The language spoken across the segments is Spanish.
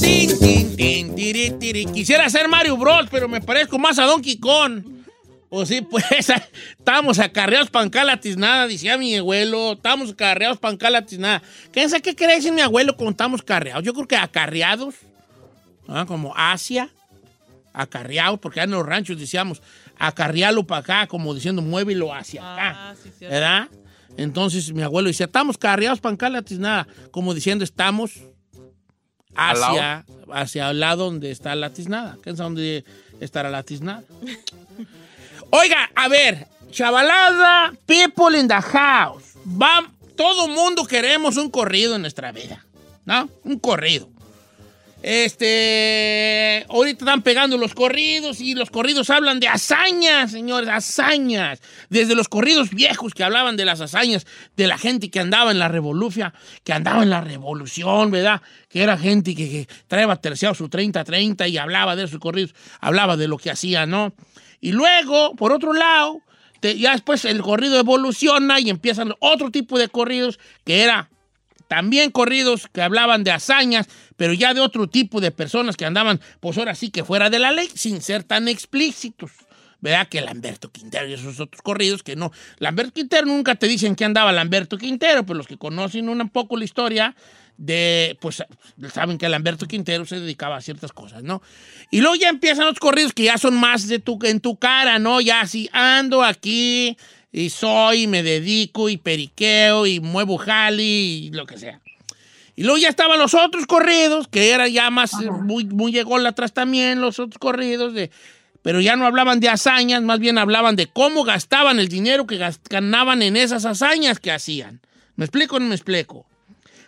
Tin, tin, tin, tiri, tiri. Quisiera ser Mario Bros, pero me parezco más a Donkey Kong. Pues sí, pues estamos acarreados para nada, decía mi abuelo. Estamos acarreados para nada. ¿Qué qué quiere decir mi abuelo cuando estamos carreados? Yo creo que acarreados, ¿ah? como Asia, acarreados, porque en los ranchos decíamos acarrearlo para acá, como diciendo muévelo hacia acá. Ah, sí. ¿Verdad? Entonces mi abuelo decía, estamos carreados para nada, como diciendo estamos hacia, hacia el lado donde está la tiznada. ¿Qué es donde estará la tiznada? Oiga, a ver, chavalada, people in the house. Va, todo mundo queremos un corrido en nuestra vida, ¿no? Un corrido. Este, ahorita están pegando los corridos y los corridos hablan de hazañas, señores, hazañas. Desde los corridos viejos que hablaban de las hazañas de la gente que andaba en la revolución, que andaba en la revolución, ¿verdad? Que era gente que, que traía terciado su 30-30 y hablaba de esos corridos, hablaba de lo que hacía, ¿no? Y luego, por otro lado, ya después el corrido evoluciona y empiezan otro tipo de corridos que era también corridos que hablaban de hazañas, pero ya de otro tipo de personas que andaban, pues ahora sí que fuera de la ley, sin ser tan explícitos. ¿Verdad? Que Lamberto Quintero y esos otros corridos que no. Lamberto Quintero nunca te dicen que andaba Lamberto Quintero, pero los que conocen un poco la historia de, pues saben que Lamberto Quintero se dedicaba a ciertas cosas, ¿no? Y luego ya empiezan los corridos que ya son más de tu, en tu cara, ¿no? Ya así ando aquí y soy, y me dedico y periqueo y muevo jali y lo que sea. Y luego ya estaban los otros corridos, que era ya más, eh, muy, muy atrás también, los otros corridos, de, pero ya no hablaban de hazañas, más bien hablaban de cómo gastaban el dinero que ganaban en esas hazañas que hacían. ¿Me explico o no me explico?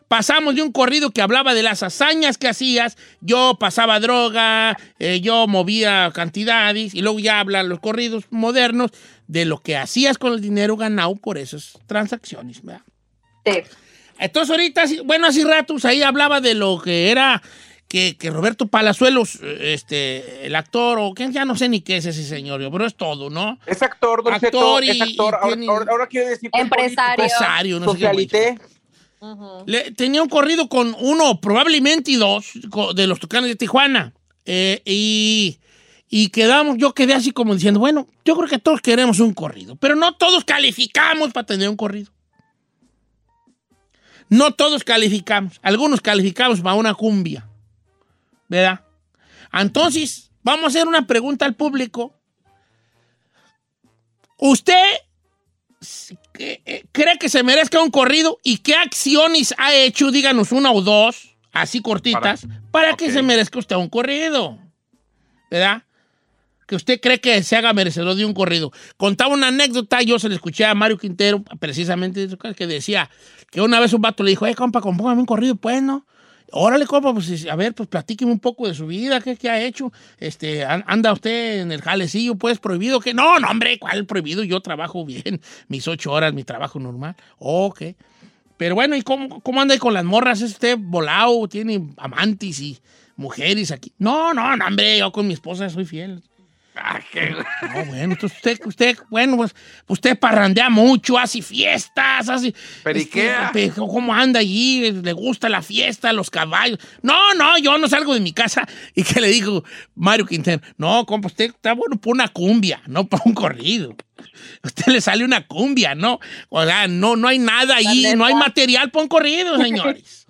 Pasamos de un corrido que hablaba de las hazañas que hacías, yo pasaba droga, eh, yo movía cantidades, y luego ya hablan los corridos modernos de lo que hacías con el dinero ganado por esas transacciones. ¿verdad? Entonces ahorita, sí- bueno, hace ratos ahí hablaba de lo que era que, que Roberto Palazuelos, este, el actor, o que ya no sé ni qué es ese señor, pero es todo, ¿no? Es actor, Don Cheto, Actor y- es actor. y Ahora, tiene- ahora- ahora quiere decir que es Empresario. Empresario, no sé qué. Socialité. Le- tenía un corrido con uno, probablemente y dos, de los Tucanes de Tijuana. Eh, y, y quedamos, yo quedé así como diciendo, bueno, yo creo que todos queremos un corrido, pero no todos calificamos para tener un corrido. No todos calificamos. Algunos calificamos para una cumbia. ¿Verdad? Entonces, vamos a hacer una pregunta al público. ¿Usted eh, cree que se merezca un corrido y qué acciones ha hecho, díganos una o dos, así cortitas, para, que se merezca usted un corrido? ¿Verdad? Que usted cree que se haga merecedor de un corrido. Contaba una anécdota, yo se le escuché a Mario Quintero, precisamente, que decía que una vez un vato le dijo, eh, compa, compóngame un corrido, pues, ¿no? Órale, compa, pues a ver, pues platíqueme un poco de su vida, qué, ha hecho. Este, an- anda usted en el jalecillo, pues, prohibido, que no, no, hombre, ¿cuál prohibido? Yo trabajo bien, mis ocho horas, mi trabajo normal. Ok. Pero bueno, ¿y cómo, cómo anda ahí con las morras? ¿Es usted volado? ¿Tiene amantes y mujeres aquí? No, no, no, hombre, yo con mi esposa soy fiel. Ah, qué- No, bueno, entonces usted, usted, bueno, pues usted parrandea mucho, hace fiestas, hace... Periquea. este, ¿Cómo anda allí? ¿Le gusta la fiesta, los caballos? No, no, yo no salgo de mi casa. ¿Y qué le dijo Mario Quintero? No, compa, usted está bueno por una cumbia, no para un corrido. A usted le sale una cumbia, ¿no? O sea, no, no hay nada ahí, no hay material para un corrido, señores.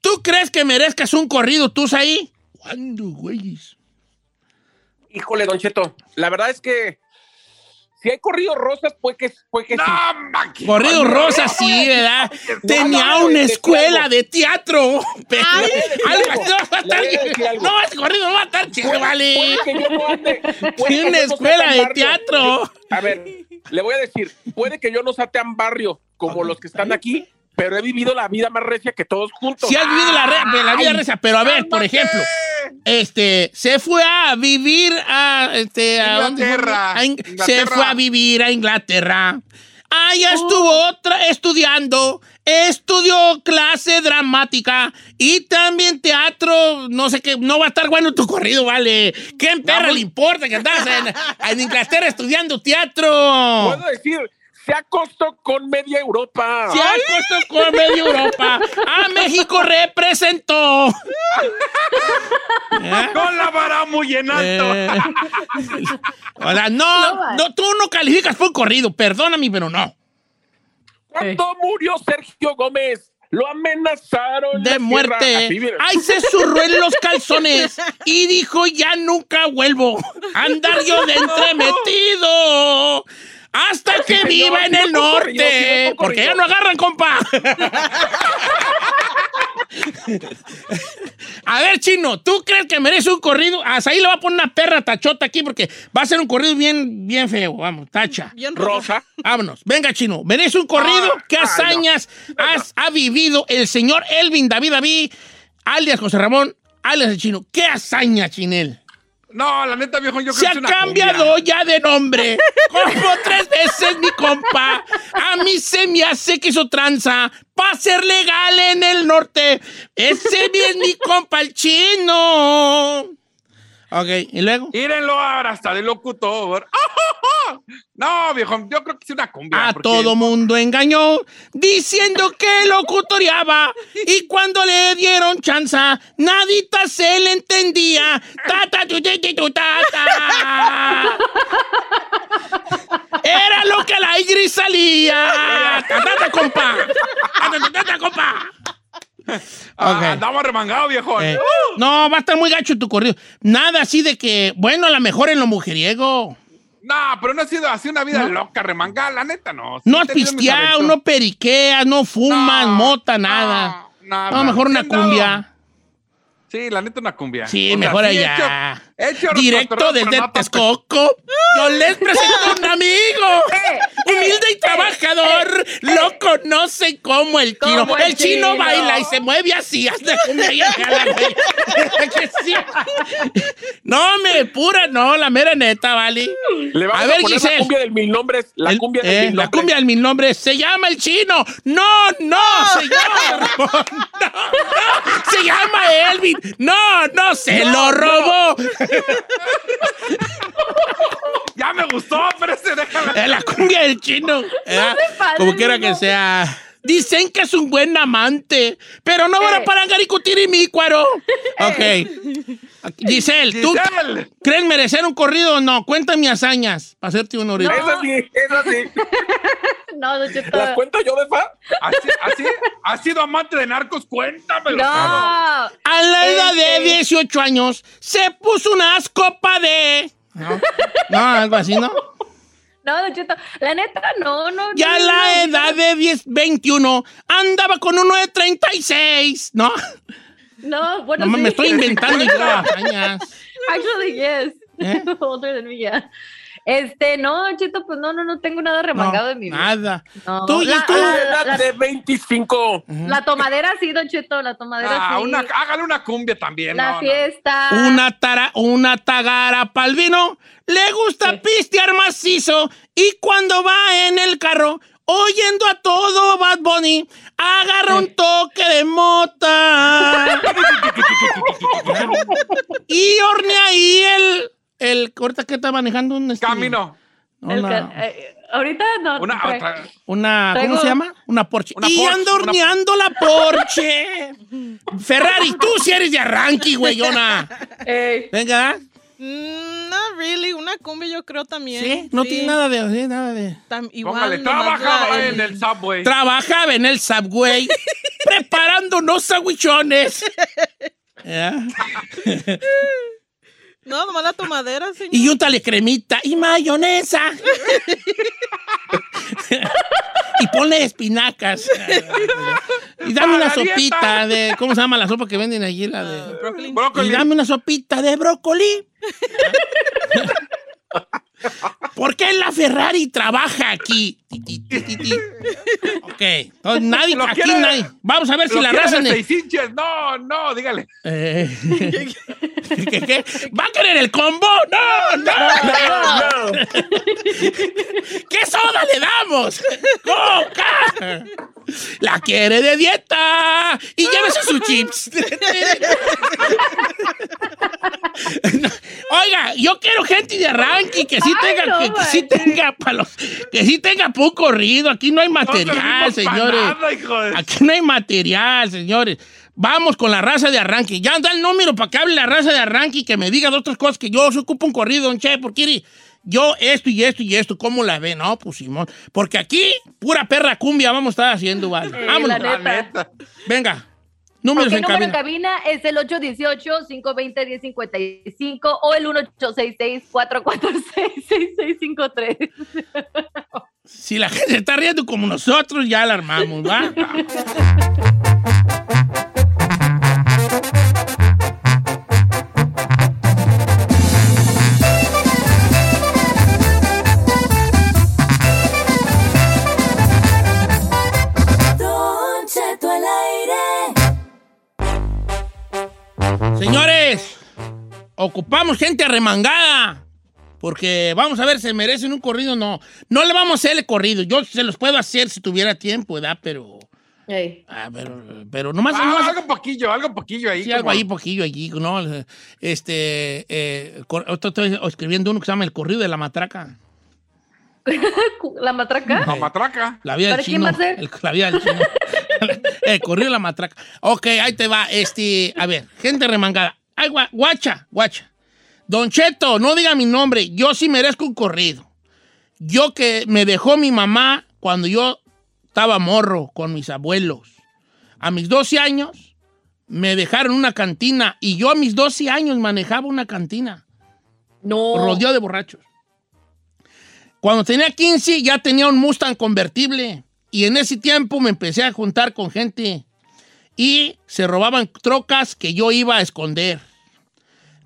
¿Tú crees que merezcas un corrido tú ahí? ¿Cuándo, güeyes? Híjole, Don Cheto, la verdad es que si hay corridos rosas, pues que, pues que sí. No, qué Corrido bueno. Rosa, sí, ¿verdad? no, Tenía no, una escuela de teatro. Pero, Ay, no va a le voy a estar- decir algo. No, ese corrido no va a estar chido, Puede- vale. Tiene una escuela de teatro. A ver, le voy a decir, puede que yo no sea tan barrio como los que están aquí, pero he vivido la vida más recia que todos juntos. Sí has vivido la, re- la vida recia, pero a ver, por ejemplo, este, se fue a vivir a, este, a ¿dónde fue? Inglaterra. A In- Se fue a vivir a Inglaterra. Allá estuvo otra estudiando, estudió clase dramática y también teatro, no sé qué, no va a estar bueno tu corrido, vale. ¿Qué perra le importa que andas en, en Inglaterra estudiando teatro? Puedo decir, se acostó con media Europa. Se puesto con medio Europa. A México representó. ¿Eh? Con la vara muy en alto. Eh, o sea, no, No, no, tú no calificas por un corrido, perdóname, pero no. Cuando murió Sergio Gómez, lo amenazaron en De muerte. Así. Ay, se zurró en los calzones y dijo, ya nunca vuelvo andar yo de entremetido. Hasta que viva en el norte. Porque ya no agarran, compa. A ver, chino, ¿tú crees que merece un corrido? Hasta ahí le va a poner una perra tachota aquí porque va a ser un corrido bien, bien feo. Vamos, tacha. Rosa. Vámonos. Venga, chino. ¿Merece un corrido? Ah, ¿Qué ah, no. hazañas has- ha vivido el señor Elvin David David, alias José Ramón, alias el chino? ¿Qué hazaña, chinel? No, la neta, viejo, yo Se creo ha que es una cambiado ya de nombre. Como tres veces mi compa. A mí se me hace que hizo tranza para ser legal en el norte. Ese es mi compa el chino. Ok, ¿y luego? Írenlo ahora hasta de locutor. No, viejo, yo creo que es una cumbia. A porque- todo mundo engañó diciendo que locutoriaba y cuando le dieron chanza, nadita se le entendía. Ta, ta, tu, ti, ti, tu, ta, ta. Era lo que al aire salía. Ta, ta, ta, compa. Ta, ta, ta, ta, compa. Ah. Andamos remangados, viejo. Eh, no, va a estar muy gacho tu corrido. Nada así de que, bueno, a lo mejor en lo mujeriego. No, pero no ha sido así una vida loca, remangada, la neta, no. Sí No has pisteado, no periqueas, no fumas, No, mota, nada. no, nada. No, mejor una cumbia. Sí, la neta, una cumbia. Sí, O sea, mejor sí he allá. hecho- hecho Directo desde no tanto. Texcoco. Yo les presento a un amigo. Humilde y trabajador. Lo conocen como el chino. El el chino chino. baila y se mueve así. Hasta. No, me pura, no, la mera neta, ¿vale? Le A a, ver, poner Giselle. la cumbia del mil nombres. La El- cumbia del eh, mil La nombres. cumbia del mil nombres. Se llama el chino. No, no, señor. No, no. Se llama Elvin. No, no, se lo robó. Ya me gustó, pero ese déjame. Eh, la cumbia del chino. ¿eh? pasen, Como quiera que no. sea. Dicen que es un buen amante, pero no van Eh. para Garicutir y Mícuaro. Ok. Giselle, ¿tú Giselle. crees merecer un corrido o no? Cuéntame hazañas para hacerte un ahorita. Eso sí, eso sí. No, Don Cheto. ¿Las cuento yo de fa? Así, así, has sido amante de narcos, cuéntamelo. No. A la edad de Este. 18 años se puso unas copas de. No, no, algo así, ¿no? No, Don Cheto. La neta, no, no. Ya no, la no. edad de 10, 21 andaba con uno de 36, ¿no? No, bueno, No, sí. me estoy inventando hazañas. Actually, yes. ¿Eh? Older than me, yeah. Este, no, Don Cheto, pues no, no, no tengo nada remangado No, en mi vida. Nada. No. Tú, ¿y La- tú? la- la- de 25. La tomadera sí, Don Cheto, la tomadera Ah, sí. una, hágale una cumbia también. la no, no. fiesta. Una, tara, una tagara pa'l vino, le gusta Sí. pistear macizo y cuando va en el carro, oyendo a todo Bad Bunny, agarra un toque de mota y hornea ahí el el, ahorita que está manejando un... este, Camino. Una, eh, ahorita no. Una, trae- otra. una- ¿cómo Traigo- se llama? Una Porsche. Una y Porsche, ando una- horneando la Porsche. Ferrari, tú si eres de arranque, güeyona. Ey, Venga. Mm, not really. Una combi yo creo también. ¿Sí? No tiene nada de... sí, nada de... Tam- igual, Póngale, trabajaba la- en el subway. Trabajaba en el Subway preparando unos sandwichones. No, nomás la tomadera, señor. Y úntale cremita y mayonesa. y ponle espinacas. y dame una sopita de. ¿Cómo se llama la sopa que venden allí? La de. Brócoli. Y dame una sopita de brócoli. ¿Por qué la Ferrari trabaja aquí? Ok. Entonces, nadie, Lo aquí quiere- nadie. Vamos a ver si Lo la quiere raza. de ne- seis inches. No, no, dígale. Eh, ¿qué, qué? ¿Va a querer el combo? No, no. ¿Qué soda le damos? ¡Coca! La quiere de dieta y llévese sus chips. No, Oiga, yo quiero gente de arranque que sí Ay, tenga, no que, que sí manches. tenga palos, que sí tenga poco corrido. Aquí no hay material, señores. nada, hijo de- Aquí no hay material, señores. Vamos con la raza de arranque. Ya da el número para que hable la raza de arranque y que me diga de otras cosas que yo se ocupo un corrido, don Che, porque yo esto y esto y esto, ¿cómo la ve? No, pues Simón. Porque aquí, pura perra cumbia vamos a estar haciendo, vale. Vámonos. Venga. Números en número en cabina. cabina es el 818-520-1055 o el 1866-446-6653. Si la gente se está riendo como nosotros, ya la armamos, ¿va? ocupamos gente arremangada. Porque vamos a ver, ¿se merecen un corrido? No. No le vamos a hacer el corrido. Yo se los puedo hacer si tuviera tiempo, ¿verdad? Pero. Ey. ah, pero, pero nomás. Ah, nomás- algo poquillo, algo poquillo ahí. Sí, como- algo ahí, poquillo allí, ¿no? Este, eh, estoy escribiendo uno que se llama El corrido de la matraca. ¿La matraca? La matraca. La vida del ¿Para quién chino. va a ser? El- la vida del chino. El corrido de la matraca. Ok, ahí te va. Este, a ver, gente remangada. Ay, gua- guacha, guacha. Don Cheto, no diga mi nombre. Yo sí merezco un corrido. Yo que me dejó mi mamá cuando yo estaba morro con mis abuelos. A mis 12 años me dejaron una cantina y yo a mis 12 años manejaba una cantina No. rodeado de borrachos. Cuando tenía 15 ya tenía un Mustang convertible y en ese tiempo me empecé a juntar con gente y se robaban trocas que yo iba a esconder.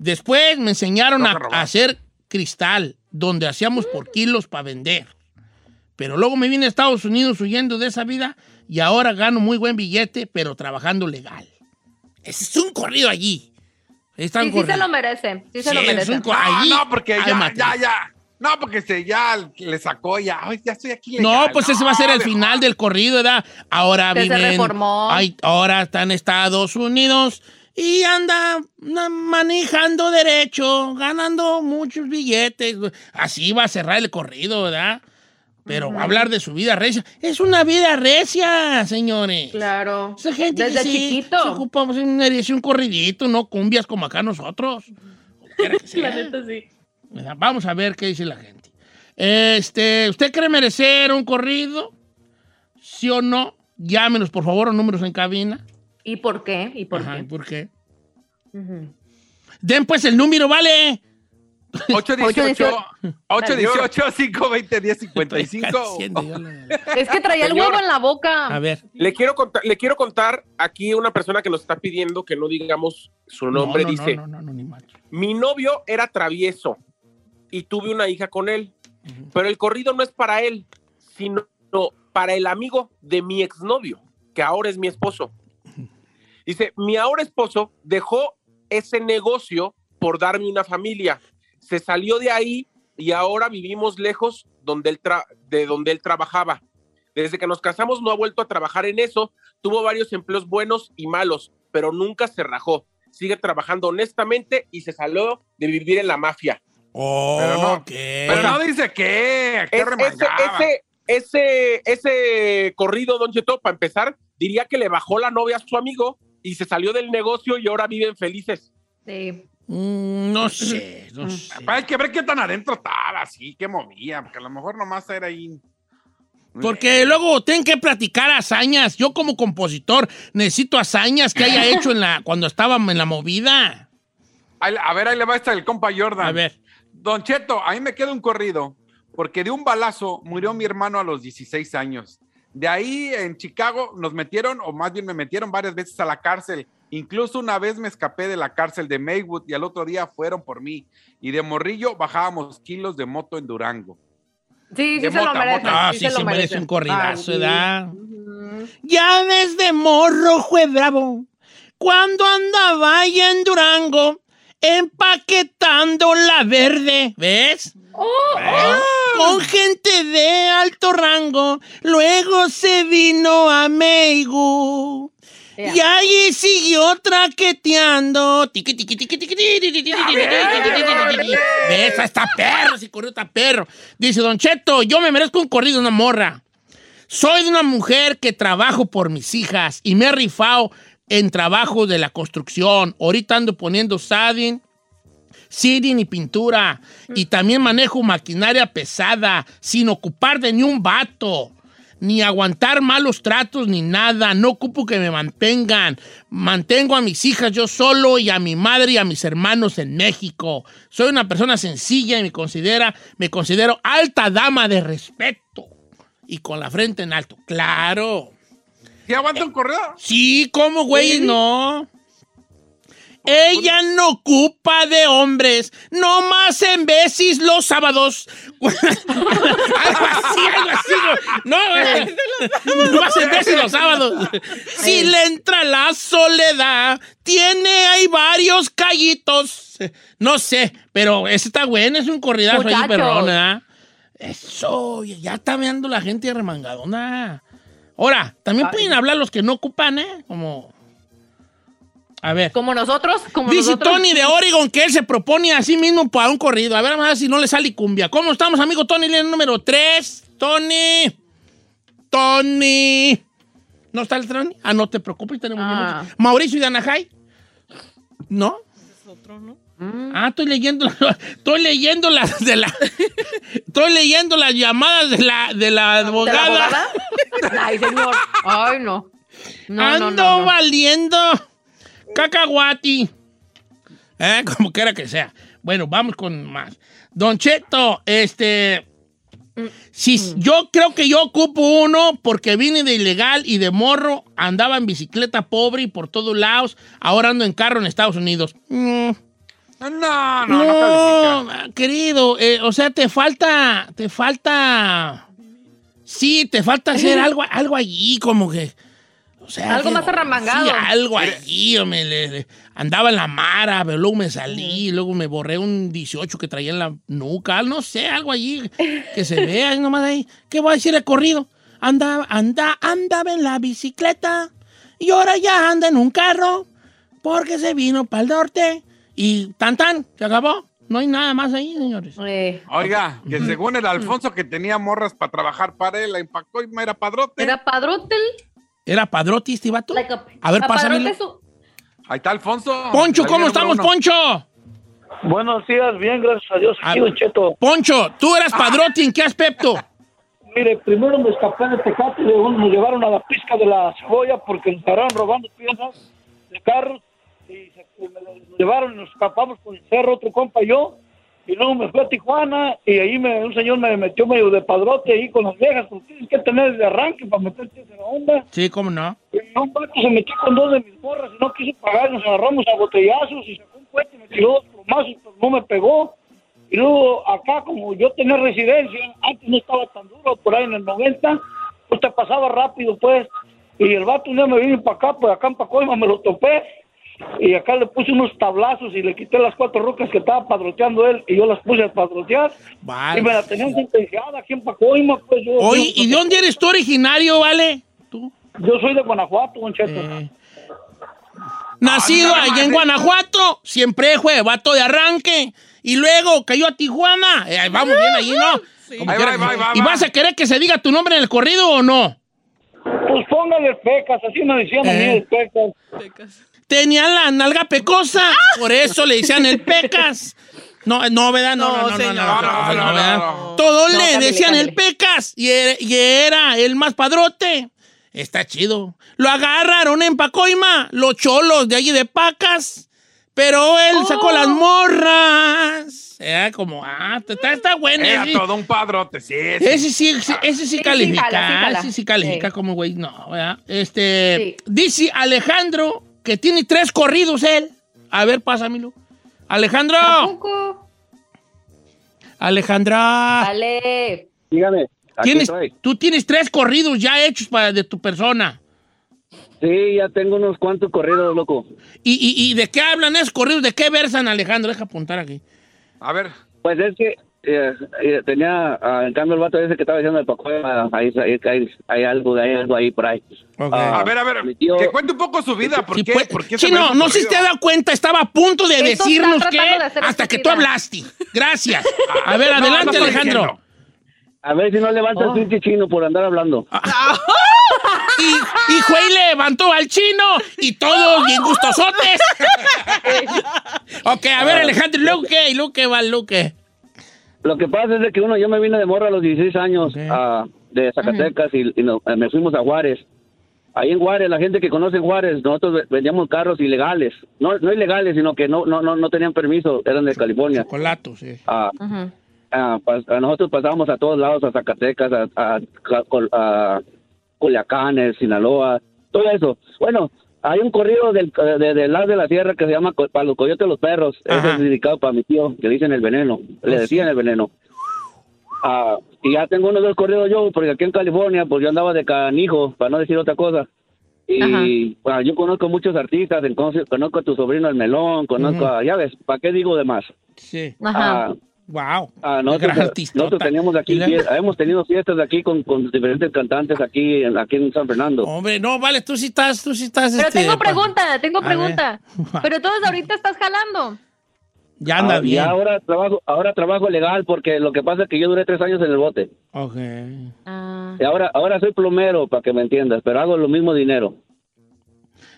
Después me enseñaron a, a hacer cristal, donde hacíamos por kilos para vender. Pero luego me vine a Estados Unidos huyendo de esa vida y ahora gano muy buen billete, pero trabajando legal. Ese es un corrido allí. Está Sí, un sí se corrido. lo merece. Sí se Sí, lo es merece. un co- No, allí no, porque ya, ya, ya. No, porque se, ya le sacó, ya, ay, ya estoy aquí. No, legal. pues ese va a ser el mejor. final del corrido, ¿verdad? Ahora Que se viven. reformó. ay, ahora está en Estados Unidos y anda manejando derecho, ganando muchos billetes. Así va a cerrar el corrido, ¿verdad? Pero va a hablar de su vida recia. Es una vida recia, señores. Claro. Esa gente Desde que sí, chiquito. se ocupa pues, un, un corridito, no cumbias como acá nosotros. Quiera que sea. La neta sí. Vamos a ver qué dice la gente. Este, ¿usted cree merecer un corrido? ¿Sí o no? Llámenos, por favor, a números en cabina. ¿Y por qué? ¿Y por Ajá, qué? ¿por qué? Den pues el número, ¿vale? 818 818 Está 520 1055 diciendo yo la- Es que traía el huevo en la boca. A ver. Le quiero, contar, le quiero contar aquí una persona que nos está pidiendo que no digamos su nombre. No, no, dice, No, no, no, no, ni macho. mi novio era travieso y tuve una hija con él, pero el corrido no es para él, sino para el amigo de mi exnovio, que ahora es mi esposo. Dice, mi ahora esposo dejó ese negocio por darme una familia. Se salió de ahí y ahora vivimos lejos donde él tra- de donde él trabajaba. Desde que nos casamos no ha vuelto a trabajar en eso. Tuvo varios empleos buenos y malos, pero nunca se rajó. Sigue trabajando honestamente y se salió de vivir en la mafia. Pero no, Ok. pero no dice qué. ¿Qué Es- ese, ese, ese, ese corrido, Don Cheto, para empezar, diría que le bajó la novia a su amigo y se salió del negocio y ahora viven felices. Sí. Mm, no sé, no sé. Hay que ver qué tan adentro estaba, así, qué movía, porque a lo mejor nomás era ahí. Porque luego tienen que platicar hazañas. Yo como compositor necesito hazañas que haya hecho en la, cuando estaba en la movida. A ver, ahí le va esta el compa Jordan. A ver. Don Cheto, a mí me queda un corrido, porque de un balazo murió mi hermano a los 16 años. De ahí en Chicago nos metieron, o más bien me metieron varias veces a la cárcel. Incluso una vez me escapé de la cárcel de Maywood y al otro día fueron por mí. Y de morrillo bajábamos kilos de moto en Durango. Sí, sí De se lo merece. mota. Ah, sí, se se lo merece un corridazo, ¿verdad? ujú. Ya desde morro fue bravo. Cuando andaba ahí en Durango, empaquetando la verde, ¿ves? Oh, oh. Con gente de alto rango, luego se vino a Meigu. Yeah. Y ahí siguió traqueteando. ¿Ves? Está perro, si corrió está perro. Dice Don Cheto, yo me merezco un corrido, una morra. Soy de una mujer que trabajo por mis hijas y me he rifado en trabajo de la construcción. Ahorita ando poniendo siding, siding y pintura. Y también manejo maquinaria pesada sin ocupar de ni un vato. Ni aguantar malos tratos ni nada. No ocupo que me mantengan. Mantengo a mis hijas yo solo y a mi madre y a mis hermanos en México. Soy una persona sencilla y me, considera, me considero alta dama de respeto. Y con la frente en alto. Claro. ¿Sí aguanta un corrido? Sí, ¿cómo, güey? No. Ella no ocupa de hombres, no más en veces los sábados. algo así, algo así. No, no más en veces los sábados. Si le entra la soledad, tiene ahí varios callitos. No sé, pero ese está bueno, es un corridazo ahí, Muchachos. perrón, ¿verdad? Eso, ya está viendo la gente remangadona. Ahora, también pueden hablar los que no ocupan, ¿eh? Como. A ver. Como nosotros, como Dice nosotros. Tony de Oregon que él se propone a sí mismo para un corrido. A ver, vamos a ver si no le sale cumbia. ¿Cómo estamos, amigo Tony? Línea número 3. Tony. Tony. ¿No está el Tony? Ah, no te preocupes, tenemos Ah. Mauricio de Anajay. ¿No? Es otro, ¿no? Ah, estoy leyendo, estoy leyendo las de la, estoy leyendo las llamadas de la, de la ¿De la abogada. Ay, señor. Ay, no. No, Ando no, no, no. valiendo cacahuati. Eh, como quiera que sea. Bueno, vamos con más. Don Cheto, este. Si, Mm. Yo creo que yo ocupo uno porque vine de ilegal y de morro, andaba en bicicleta pobre y por todos lados. Ahora ando en carro en Estados Unidos. Mm, No, no, no, no, querido, eh, o sea, te falta, te falta, sí, te falta hacer algo, algo allí, como que, o sea, Algo que- más arremangado. Sí, algo allí, hombre, le- le- andaba en la mara, pero luego me salí, luego me borré un 18 que traía en la nuca, no sé, algo allí que se vea, nomás ahí, ¿qué voy a decir el corrido? Andaba, anda, andaba en la bicicleta y ahora ya anda en un carro porque se vino para el norte y tan tan, se acabó. No hay nada más ahí, señores. Eh, Oiga, que según el Alfonso que tenía morras para trabajar para él, la impactó y me era padrote. Era padrote. ¿Era padrote este vato? like a- A ver, a su- Ahí está Alfonso. Poncho, ¿cómo estamos, uno. Poncho? Buenos días, bien, gracias a Dios. Aquí, Don Cheto. Poncho, tú eras padrote, ¿en qué aspecto? Mire, primero me escapé de Tecate, luego nos llevaron a la pizca de la cebolla porque nos estaban robando piezas de carros me nos llevaron y nos escapamos con el cerro, otro compa y yo. Y luego me fui a Tijuana y ahí me, un señor me metió medio de padrote ahí con las viejas, porque tienes que tener de arranque para meterte en la onda. Sí, ¿cómo no? Y un vato se metió con dos de mis morras y no quiso pagar, nos agarramos a botellazos y sacó un cohete y me tiró dos plomazos, pero no me pegó. Y luego acá, como yo tenía residencia, antes no estaba tan duro, por ahí en el 90, pues te pasaba rápido, pues. Y el vato un día me vino para acá, pues acá en Pacoima me lo topé. Y acá le puse unos tablazos y le quité las cuatro rocas que estaba padroteando él y yo las puse a padrotear. Vale. Y me la tenían sentenciada aquí en Pacoima, pues yo. Oye, yo- ¿y de dónde eres tú originario, vale? ¿Tú? Yo soy de Guanajuato, don Cheto. Eh, Nacido Ándale, allá en madre. Guanajuato, siempre fue vato de arranque Y luego cayó a Tijuana. Eh, vamos bien ahí, ¿no? Quiera va, va, ¿Y va. vas a querer que se diga tu nombre en el corrido o no? Pues póngale pecas, así me decían a mí Eh. el pecas. Pecas. Tenía la nalga pecosa. Por eso le decían el pecas. No, no, ¿verdad? No, no, No, no, no, señor. no, no, No, no, no, ¿verdad? no. Todos No, le decían el pecas y era, y era el más padrote. Está chido. Lo agarraron en Pacoima, los cholos de allí de Pacas. Pero él sacó las morras. Era como, ah, está, está bueno. Era ese. todo un padrote, sí. sí. Ese sí, ese, ese sí sí califica. jala, sí jala. Ese sí califica Sí. como güey. No, ¿verdad? Este. Sí. Dice Alejandro que tiene tres corridos él. A ver, pásamelo. Alejandro. Tampoco. Alejandra. Dale. Dígame. Aquí Tienes, estoy. tú tienes tres corridos ya hechos para, de tu persona. Sí, ya tengo unos cuantos corridos, loco. ¿Y, y, y de qué hablan esos corridos? ¿De qué versan, Alejandro? Deja apuntar aquí. A ver, Pues es que eh, eh, tenía, ah, en cambio, el vato ese que estaba diciendo el Paco, ah, ahí, ahí, ahí, hay algo, hay algo ahí por ahí. Ah, a ver, a ver. tío- Que cuente un poco su vida. ¿Por Sí, qué? pues, ¿Por qué sí, se no, no un sé si te has dado cuenta, estaba a punto de Esto decirnos que de hasta que tú hablaste. Gracias. A ver, No, no adelante, Alejandro. diciendo. A ver si no levanta Oh. el pinche chino por andar hablando. Y, y Juey levantó al chino y todos bien gustosotes. ok, a ver, Alejandro, ¿y luego qué? ¿Y luego qué va, luego qué? Lo que pasa es de que uno, yo me vine de morra a los 16 años ah, de Zacatecas y, y no- eh, me fuimos a Juárez. Ahí en Juárez, la gente que conoce Juárez, nosotros ve- vendíamos carros ilegales. No, no ilegales, sino que no, no, no, no tenían permiso, eran de California. Chocolato, sí. Ah, ah, pas- ah, nosotros pasábamos a todos lados, a Zacatecas, a, a, a Culiacán, Sinaloa, todo eso. Bueno, hay un corrido del, de, del lado de la sierra que se llama Para los Coyotes los Perros. Ese es dedicado para mi tío, que le dicen el veneno. Le decían el veneno. Ah, y ya tengo unos dos corridos yo, porque aquí en California, pues yo andaba de canijo, para no decir otra cosa. Y bueno, yo conozco muchos artistas, entonces conozco a tu sobrino el melón, conozco a, ya ves, ¿para qué digo de más? Sí. Ajá. Ah, Wow. Ah, nosotros, Gran artistota. nosotros teníamos aquí, Y la- fie- hemos tenido fiestas aquí con, con diferentes cantantes aquí, en- aquí en San Fernando. Hombre, no, vale, tú sí estás, tú sí estás. Pero este, tengo pa- pregunta, tengo A pregunta. Pero todos ahorita estás jalando. Ya anda Ah, y bien. ahora trabajo, ahora trabajo legal porque lo que pasa es que yo duré tres años en el bote. Ok. Ah. Y ahora, ahora soy plomero, para que me entiendas, pero hago lo mismo dinero.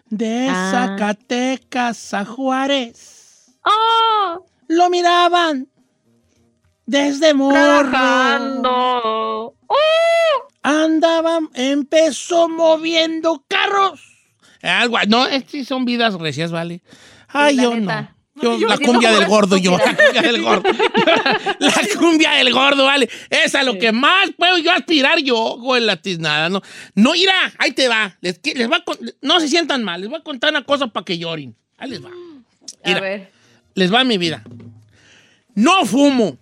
De Ah. Zacatecas a Juárez. ¡Oh! Lo miraban desde morro. ¡Oh! Andaban, empezó moviendo carros. Algo, no, es que son vidas recias, vale. Ay, la yo neta. no. Yo, Yo la cumbia no, del gordo, yo. La cumbia del gordo. la cumbia del gordo, vale. Esa es lo que más puedo yo aspirar yo, güey, la tiznada. No, no, irá, ahí te va. Les, les va a no se sientan mal, les voy a contar una cosa para que lloren. Ahí les va. A ver. Les va mi vida. No fumo.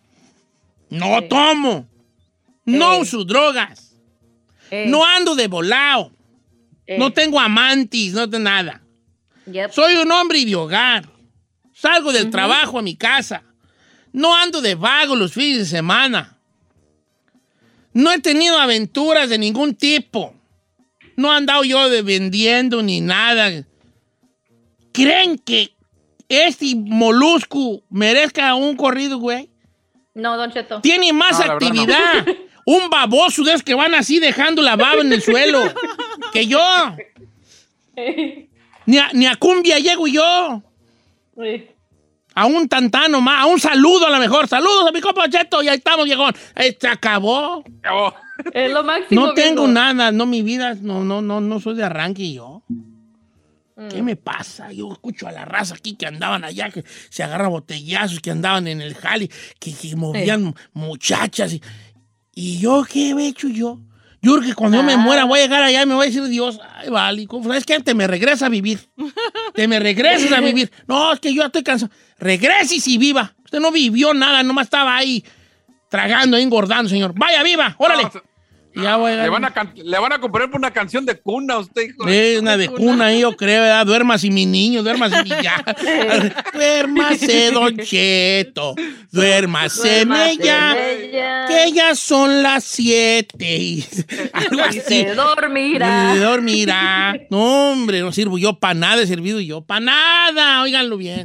No tomo. No Eh. uso drogas. Eh, No ando de volado. No tengo amantes, no tengo nada. yep. Soy un hombre de hogar. Salgo del trabajo a mi casa. No ando de vago los fines de semana. No he tenido aventuras de ningún tipo. No he andado yo de vendiendo ni nada. ¿Creen que este molusco merezca un corrido, güey? No, Don Cheto. Tiene más No, verdad no. actividad. Un baboso de esos que van así dejando la baba en el suelo. que yo. Ni a, ni a cumbia llego yo. A un tantano más, a un saludo a lo mejor. Saludos a mi compa Cheto y ahí estamos, viejón. Eh, se acabó. Es lo máximo. No tengo viejo. nada, no, mi vida, no, no, no, no soy de arranque yo. Mm. ¿Qué me pasa? Yo escucho a la raza aquí que andaban allá, que se agarran botellazos, que andaban en el jali, que, que movían muchachas. Y, y yo, ¿qué he hecho yo? Yo creo que cuando yo me muera voy a llegar allá y me voy a decir Dios, ay, vale. ¿sabes qué? Te me regresa a vivir. Te me regresas a vivir. No, es que yo ya estoy cansado. Regreses y viva. Usted no vivió nada, nomás estaba ahí tragando, engordando, señor. Vaya, viva, órale. no, ya le, van a le van a componer una canción de cuna a usted, hijo. Sí, una de cuna ahí, yo creo, ¿verdad? Duérmase, mi niño, duérmase, mi ya. duérmase, Don Cheto. Duérmase Duérmase ella. en ella. Que ya son las siete. Y algo Y así. se dormirá. Y dormirá. No, hombre, no sirvo yo para nada, he servido yo para nada. Óiganlo bien.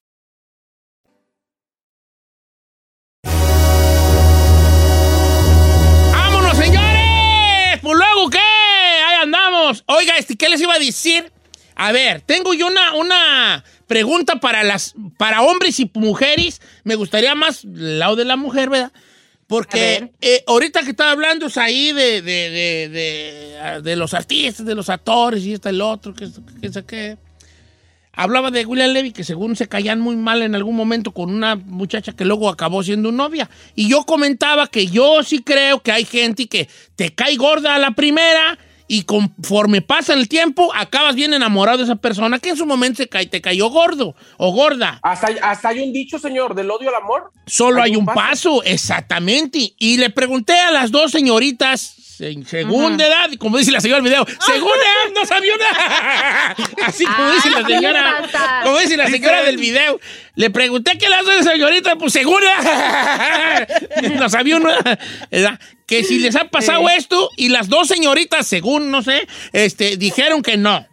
Iba a decir? A ver, tengo yo una, una pregunta para, las, para hombres y mujeres. Me gustaría más el lado de la mujer, ¿verdad? Porque eh, ahorita que estaba hablando es ahí de, de, de, de, de los artistas, de los actores y este el otro, que, que, que, que hablaba de William Levy, que según se caían muy mal en algún momento con una muchacha que luego acabó siendo novia. Y yo comentaba que yo sí creo que hay gente que te cae gorda a la primera y conforme pasa el tiempo, acabas bien enamorado de esa persona que en su momento se cae, te cayó gordo o gorda. Hasta, hasta hay un dicho, señor, del odio al amor. Solo hay, un paso. exactamente. Y le pregunté a las dos señoritas, se- según de edad, como dice la señora del video, según de edad no sabía nada. Así como dice la ¿qué señora, le como dice la señora del video. Le pregunté qué las dos señoritas, pues según edad, no sabía ¿verdad? que si les ha pasado esto y las dos señoritas, según, no sé, este, dijeron que no.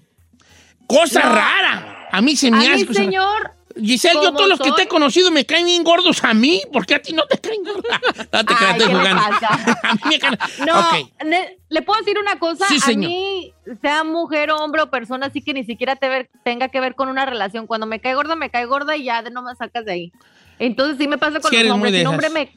Cosa No. rara. A mí se me hace señor, Giselle, yo todos los que te he conocido me caen bien gordos a mí. ¿Por qué a ti no te caen gordos? No te creas, Ay, estoy ¿qué le jugando. pasa? A mí me caen- No, le puedo decir una cosa. Sí, a mí, sea mujer, hombre o persona, así que ni siquiera te ver- tenga que ver con una relación. Cuando me cae gorda, me cae gorda y ya no me sacas de ahí. Entonces sí me pasa con Sí, los hombres. Si un hombre me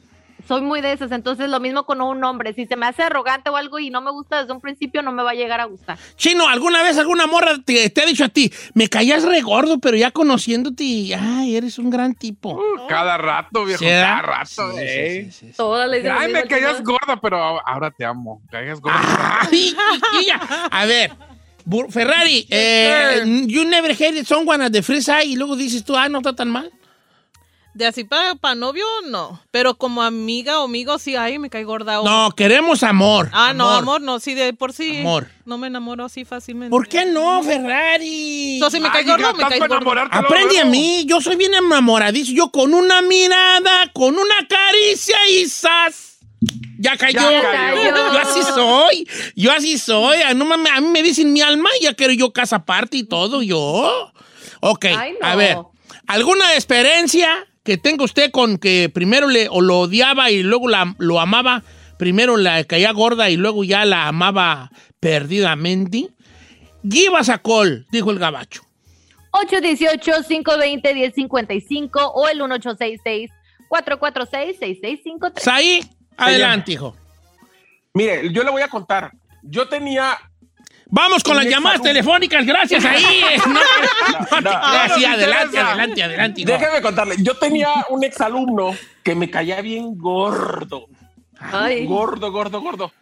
soy muy de esas, entonces lo mismo con un hombre. Si se me hace arrogante o algo y no me gusta desde un principio, no me va a llegar a gustar. Chino, ¿alguna vez alguna morra te, te ha dicho a ti, me caías re gordo, pero ya conociéndote, ay, eres un gran tipo? Cada rato, viejo, cada rato. Sí, eh. sí, sí, sí. Todas lo Ay, me señor. gorda, pero ahora te amo. Caías gorda. Ay. A ver, Ferrari, eh, you never hated someone at the free side y luego dices tú, ah, no está tan mal. De así para novio, no. Pero como amiga o amigo, sí, ay, me cae gorda. o- No, queremos amor. Ah, no, amor, no, sí, de por sí. Amor. No me enamoro así fácilmente. ¿Por qué no, Ferrari? So, si me cae gordo, me cae para gordo. enamorarte Aprende a mí, yo soy bien enamoradizo. Yo con una mirada, con una caricia y ¡zas! Ya cayó. Ya cayó. Yo así soy. Yo así soy. A, no mames, a mí me dicen mi alma y ya quiero yo casa aparte y todo. Yo. Ok, Ay, no. a ver. ¿Alguna experiencia que tenga usted con que primero le, o lo odiaba y luego la- lo amaba? Primero la caía gorda y luego ya la amaba perdidamente. Give us a call, dijo el gabacho. 818-520-1055 o el 1866-446-6653. Ahí, adelante, hijo. Mire, yo le voy a contar. Yo tenía Vamos con las llamadas telefónicas, gracias ahí. No, no no, adelante, adelante, adelante. no. Déjame contarle. Yo tenía un exalumno que me caía bien gordo. Ay. Gordo, gordo, gordo.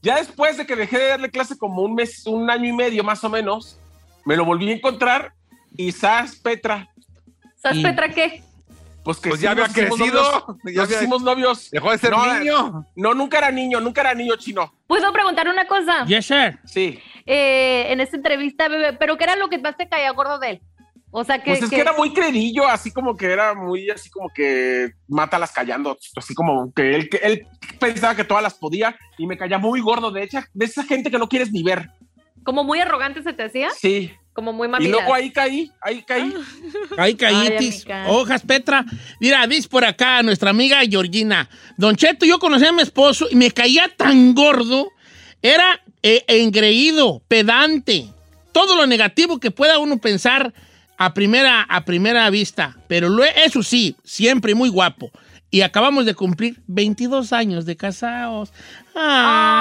Ya después de que dejé de darle clase como un mes, un año y medio más o menos, me lo volví a encontrar y Sas Petra, ¿Sabes, Y- Petra, qué? Pues que Pues sí, ya había crecido. novios. Ya Nos hicimos novios. Dejó de ser No, niño. No, nunca era niño, nunca era niño chino. ¿Puedo preguntar una cosa? Yes, sir. Sí. Eh, en esta entrevista, bebé, ¿pero qué era lo que más te caía gordo de él? O sea, que... Pues es que era muy credillo, así como que era muy así como que mátalas callando, así como que él, que él pensaba que todas las podía y me caía muy gordo de hecha, de esa gente que no quieres ni ver. Como muy arrogante se te hacía, Sí. Como muy Y mamilas. luego ahí caí, ahí caí. Ahí caítis. amiga. Hojas, Petra. Mira, dice por acá nuestra amiga Georgina. Don Cheto, yo conocí a mi esposo y me caía tan gordo. Era eh, engreído, pedante. Todo lo negativo que pueda uno pensar a primera, a primera vista. Pero lo- eso sí, siempre muy guapo. Y acabamos de cumplir 22 años de casados.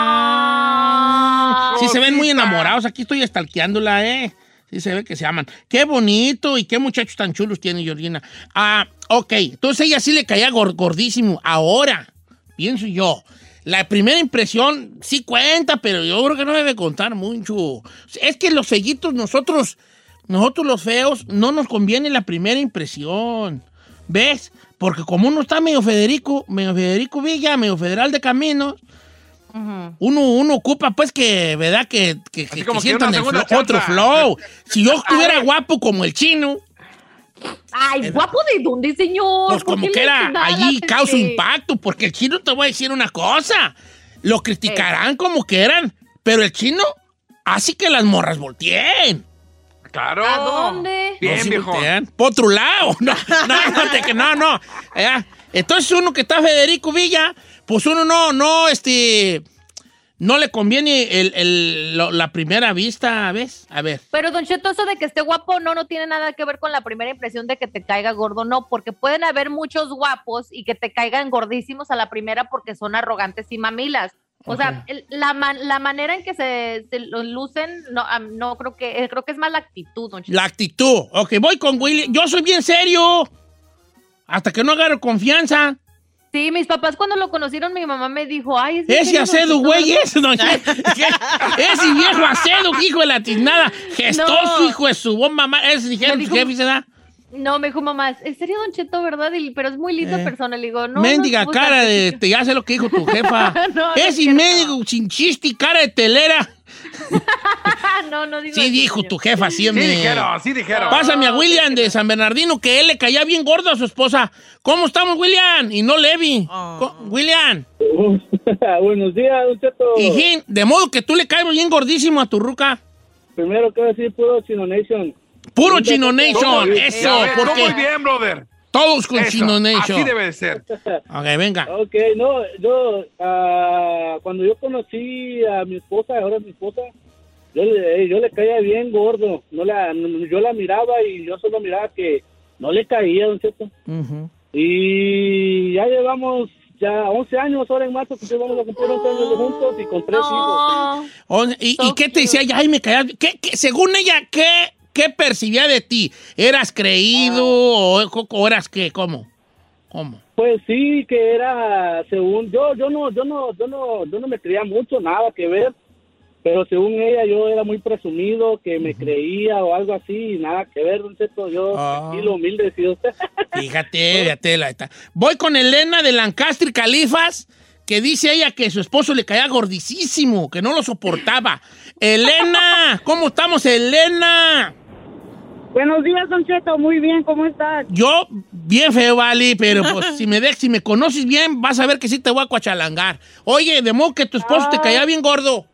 Ah. Sí, se ven muy enamorados. Aquí estoy estalqueándola, ¿eh? Sí, se ve que se aman. Qué bonito y qué muchachos tan chulos tiene Georgina. Ah, ok. Entonces ella sí le caía gor- gordísimo. Ahora, pienso yo, la primera impresión sí cuenta, pero yo creo que no debe contar mucho. Es que los fellitos, nosotros, nosotros los feos, no nos conviene la primera impresión. ¿Ves? Porque como uno está medio Federico, medio Federico Villa, medio Federal de Caminos, uno, uno ocupa, pues, que, ¿verdad? Que, que, que- como que que sientan el flow- otro flow. Si yo estuviera guapo como el chino, Ay, guapo de dónde, señor. pues ¿Por como que era allí causa impacto, porque el chino te voy a decir una cosa. Lo criticarán como quieran, pero el chino así que las morras volteen. Claro. ¿A dónde? Bien, No, sí viejo. voltean. Por otro lado. No, no, no, no, no. Ya. Entonces uno que está Federico Villa, pues uno no, no, este, no le conviene el- el- lo- la primera vista, ¿ves? A ver. Pero, Don Cheto, eso de que esté guapo no, no tiene nada que ver con la primera impresión de que te caiga gordo, no, porque pueden haber muchos guapos y que te caigan gordísimos a la primera porque son arrogantes y mamilas. O sea, el- la, man- la manera en que se, se lo lucen, no, am- no creo que, eh, creo que es más la actitud, Don Cheto. La actitud. Ok, voy con Willy. Yo soy bien serio. Hasta que no agarro confianza. Sí, mis papás cuando lo conocieron, mi mamá me dijo, ay, es Ese Don acedo, güey, ¿verdad?" ese. ¿Qué? Ese viejo acedo, hijo de la tiznada. Gestoso, No. hijo de su bomba. ma- Ese dijeron tus jefes, ¿verdad? No, me dijo mamá, ¿en serio, Don Cheto, verdad? Y- pero es muy linda Eh. persona. Le digo, no. Mendiga no, cara de. Te, ya sé lo que dijo tu jefa. No, no es Ese médico sin chiste y cara de telera. no, no digo Sí, dijo señor. tu jefa, sí, Sí dijeron, sí dijeron. Pásame a William de San Bernardino, que él le caía bien gordo a su esposa. ¿Cómo estamos, William? Y no Levi. Co- William. Buenos días, Don Cheto. Hijín, de modo que tú le caes bien gordísimo a tu ruca. Primero quiero decir puro Chino Nation. Puro Chino Nation, eso, porque Muy bien, brother. Todos con Eso, Chino Nation. Así debe de ser. Ok, venga. Ok, no, yo, ah, cuando yo conocí a mi esposa, ahora mi esposa, yo le, yo le caía bien gordo. No la, no- yo la miraba y yo solo miraba que no le caía, don Cheto. Ujú. Y ya llevamos ya 11 años, ahora en marzo, que vamos a cumplir 11 años juntos y con tres hijos. No. ¿Y, So y qué te decía? Ay, me caía. ¿Qué, qué- según ella, ¿qué, ¿qué percibía de ti? ¿Eras creído o, o eras qué? ¿Cómo? ¿Cómo? Pues sí, que era, según yo, yo no, yo no, yo no, yo no me creía mucho, nada que ver, pero según ella yo era muy presumido, que me creía o algo así, nada que ver, don Cheto, yo Ah. tranquilo, humilde, sí, usted. Fíjate, fíjate. La, está. Voy con Elena de Lancaster Califas, que dice ella que su esposo le caía gordicísimo, que no lo soportaba. Elena, ¿cómo estamos, Elena? Buenos días, Don Cheto. Muy bien, ¿cómo estás? Yo, bien feo, vale, pero pues si me de, si me conoces bien, vas a ver que sí te voy a cuachalangar. Oye, de modo que tu esposo te Ah. caía bien gordo.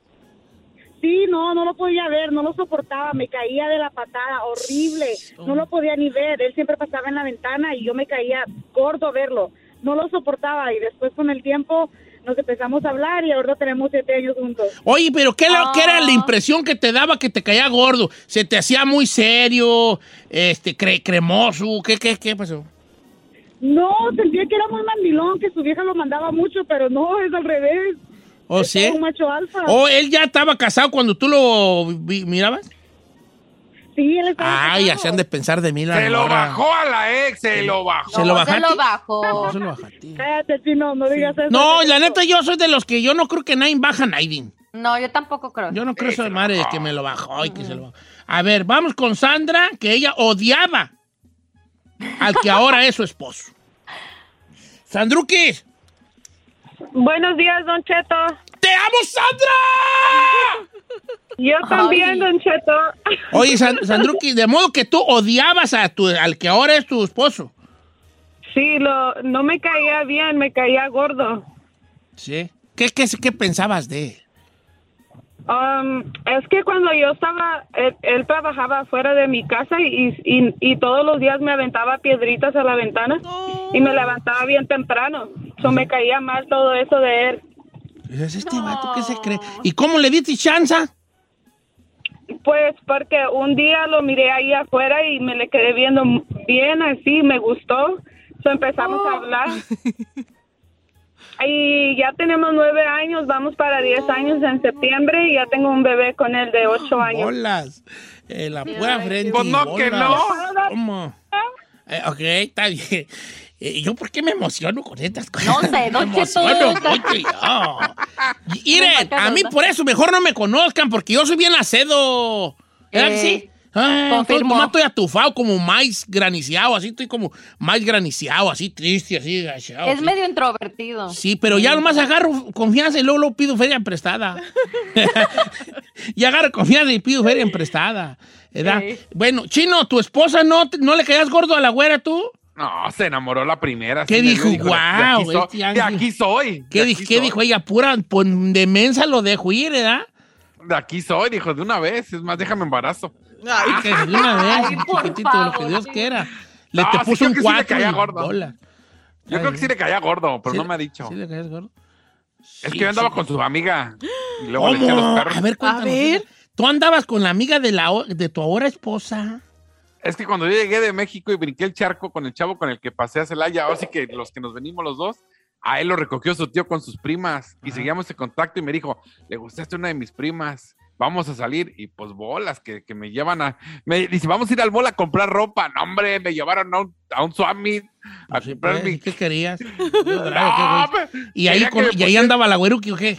Sí, no, no lo podía ver, no lo soportaba, me caía de la patada, horrible, no lo podía ni ver, él siempre pasaba en la ventana y yo me caía gordo verlo, no lo soportaba y después con el tiempo nos empezamos a hablar y ahora tenemos siete años juntos. Oye, pero ¿qué, la- qué era la Ah. impresión que te daba que te caía gordo? ¿Se te hacía muy serio, este, cre- cremoso? ¿Qué, qué, qué pasó? No, sentía que era muy mandilón, que su vieja lo mandaba mucho, pero no, es al revés. ¿O sí? Un macho alfa. ¿O él ya estaba casado cuando tú lo vi- mirabas? Sí, él estaba Ay, así han de pensar de mí la Se lo bajó a la ex, se lo bajó. ¿Se lo bajaste? Se lo bajó. No, se lo bajaste. Cállate, chino, no digas eso. No, la neta, yo soy de los que yo no creo que nadie baja a nadie. No, yo tampoco creo. Yo no creo eso de madre de que me lo bajó y que se lo bajó. A ver, vamos con Sandra, que ella odiaba al que ahora es su esposo. Sandruquis, Buenos días, Don Cheto. ¡te amo, Sandra! Yo también, Don Cheto. Oye, San- Sandruquis, de modo que tú odiabas a tu, al que ahora es tu esposo. Sí, lo, no me caía bien, me caía gordo. Sí. ¿Qué, qué, qué pensabas de él? Um, es que cuando yo estaba, él, él trabajaba fuera de mi casa y, y, y todos los días me aventaba piedritas a la ventana y me levantaba bien temprano. So me caía mal todo eso de él. Dices, este vato, ¿qué se cree? ¿Y cómo le diste chanza? Pues porque un día lo miré ahí afuera y me le quedé viendo bien así, me gustó. So empezamos a hablar. Y ya tenemos nueve años, vamos para diez años en septiembre y ya tengo un bebé con él de ocho años. Bolas. Eh, la pura frente. Pues no, que bolas. no. ¿Cómo? Eh, ok, está bien. Eh, ¿Yo por qué me emociono con estas cosas? No sé, Don Me emociono mucho yo. Miren, a mí por eso mejor no me conozcan, porque yo soy bien acedo. ¿Verdad que Eh, sí? Ah, estoy, confirmo. nomás estoy atufado como maíz graniciado, así estoy como maíz graniciado, así triste, así agachado. Es así. medio introvertido. Sí, pero ya nomás agarro confianza y luego, luego pido feria prestada. y agarro confianza y pido feria prestada. ¿verdad? Sí. Bueno, Chino, ¿tu esposa no, no le caías gordo a la güera tú? No, se enamoró la primera. ¿Qué me dijo? de- aquí soy- De ángel. aquí soy. ¿Qué, de di- aquí qué soy. dijo ella? Pura pues, de mensa lo dejo ir, ¿verdad? De aquí soy, dijo, de una vez. Es más, déjame embarazo. Ay, que de una vez, Ay, chiquitito, lo que Dios sí. quiera. Le No, te puso un sí le cuatro y gordo. bola. Yo creo que sí le caía gordo, pero Sí, no me ha dicho. ¿Sí le caías gordo? es Sí, que yo andaba sí. con su amiga. Y luego le eché a los perros. A ver, cuéntanos. A ver. ¿Tú andabas con la amiga de, la, de tu ahora esposa? Es que cuando yo llegué de México y brinqué el charco con el chavo con el que pasé a Celaya, así que los que nos venimos los dos, a él lo recogió su tío con sus primas y seguíamos en contacto y me dijo, le gustaste una de mis primas, vamos a salir y pues bolas que, que me llevan a... Me dice, vamos a ir al mall a comprar ropa. No, hombre, me llevaron a un, a un Summit a Sí, comprar pues, mi... ¿Qué querías? No, pues, y ahí, con- que y ahí andaba la güeruqui, ¿o qué?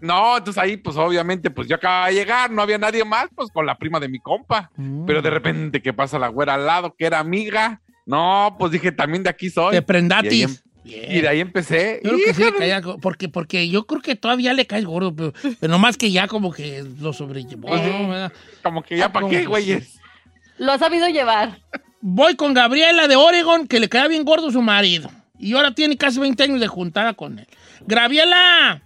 No, entonces ahí, pues obviamente, pues yo acababa de llegar, no había nadie más, pues con la prima de mi compa. Pero Mm. de repente que pasa la güera al lado, que era amiga. No, pues dije, también de aquí soy. De prendatis. em- y de ahí empecé. Yo creo que sí le caía porque, porque yo creo que todavía le caes gordo, pero, pero nomás que ya como que lo sobrellevó. Eh. Como que ya para Como qué, güeyes. Lo ha sabido llevar. Voy con Gabriela de Oregon, que le caía bien gordo su marido. Y ahora tiene casi 20 años de juntada con él. Gabriela,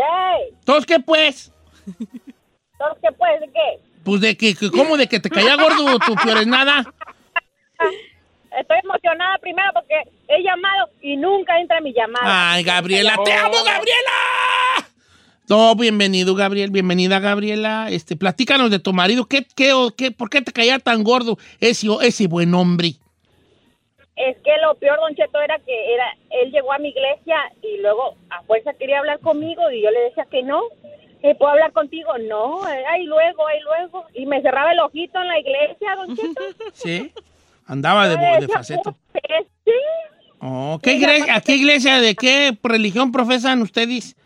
¡Ey! ¿todos qué pues? ¿Entonces qué pues? ¿De qué? Pues de que, que ¿cómo de que te caía gordo tu peor nada? Estoy emocionada primero porque he llamado y nunca entra mi llamada. Ay, Gabriela, te amo, Gabriela. No, bienvenido, Gabriel, bienvenida, Gabriela. Este, platícanos de tu marido. ¿Qué, qué, o qué, ¿Por qué te caía tan gordo ese, ese buen hombre? Es que lo peor, Don Cheto, era que era, él llegó a mi iglesia y luego a fuerza quería hablar conmigo y yo le decía que no. Eh, ¿Puedo hablar contigo? No, eh, ahí luego, ahí luego. Y me cerraba el ojito en la iglesia, Don Cheto. ¿Sí? Andaba de, de faceto. "Pues, sí. Oh, ¿qué iglesia, ¿A qué iglesia, de qué religión profesan ustedes?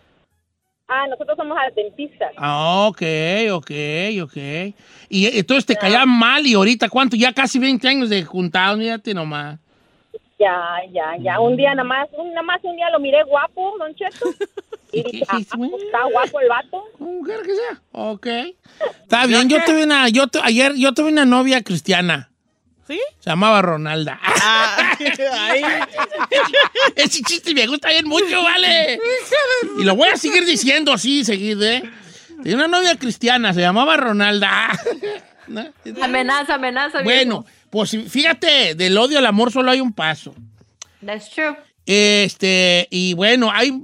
Ah, nosotros somos adventistas. Ah, ok, ok, ok. Y entonces te caía mal y ahorita, ¿cuánto? Ya casi 20 años de juntados, mírate nomás. Ya, ya, ya. Un día nada más, un, nada más un día lo miré guapo, Don Cheto. Y dije, ah, pues, está guapo el vato. Quiera que sea. Ok. Está bien, yo tuve una, yo tu- ayer yo tuve una novia cristiana. ¿Sí? Se llamaba Ronalda. Ah, ay. Ese chiste me gusta bien mucho, vale. Y lo voy a seguir diciendo así seguido, ¿eh? Tenía una novia cristiana, se llamaba Ronalda. ¿No? Amenaza, amenaza. Bueno, pues fíjate, del odio al amor solo hay un paso. That's true. Este, y bueno, hay,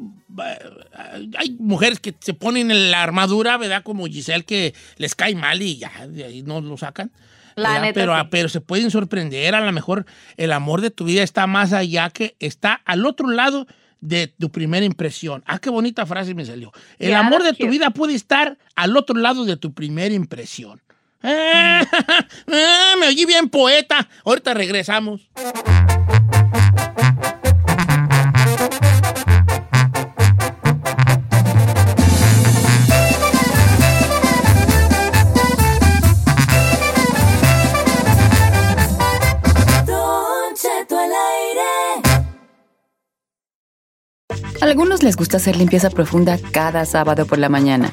hay mujeres que se ponen en la armadura, ¿verdad? Como Giselle, que les cae mal y ya, de ahí no lo sacan. La neta, pero, sí. pero se pueden sorprender, a lo mejor el amor de tu vida está más allá que está al otro lado de tu primera impresión. Ah, qué bonita frase me salió. El Yeah, amor de tu vida puede estar al otro lado de tu primera impresión. Ah, ah, me oí bien poeta. Ahorita regresamos. Don Cheto al aire. A algunos les gusta hacer limpieza profunda cada sábado por la mañana.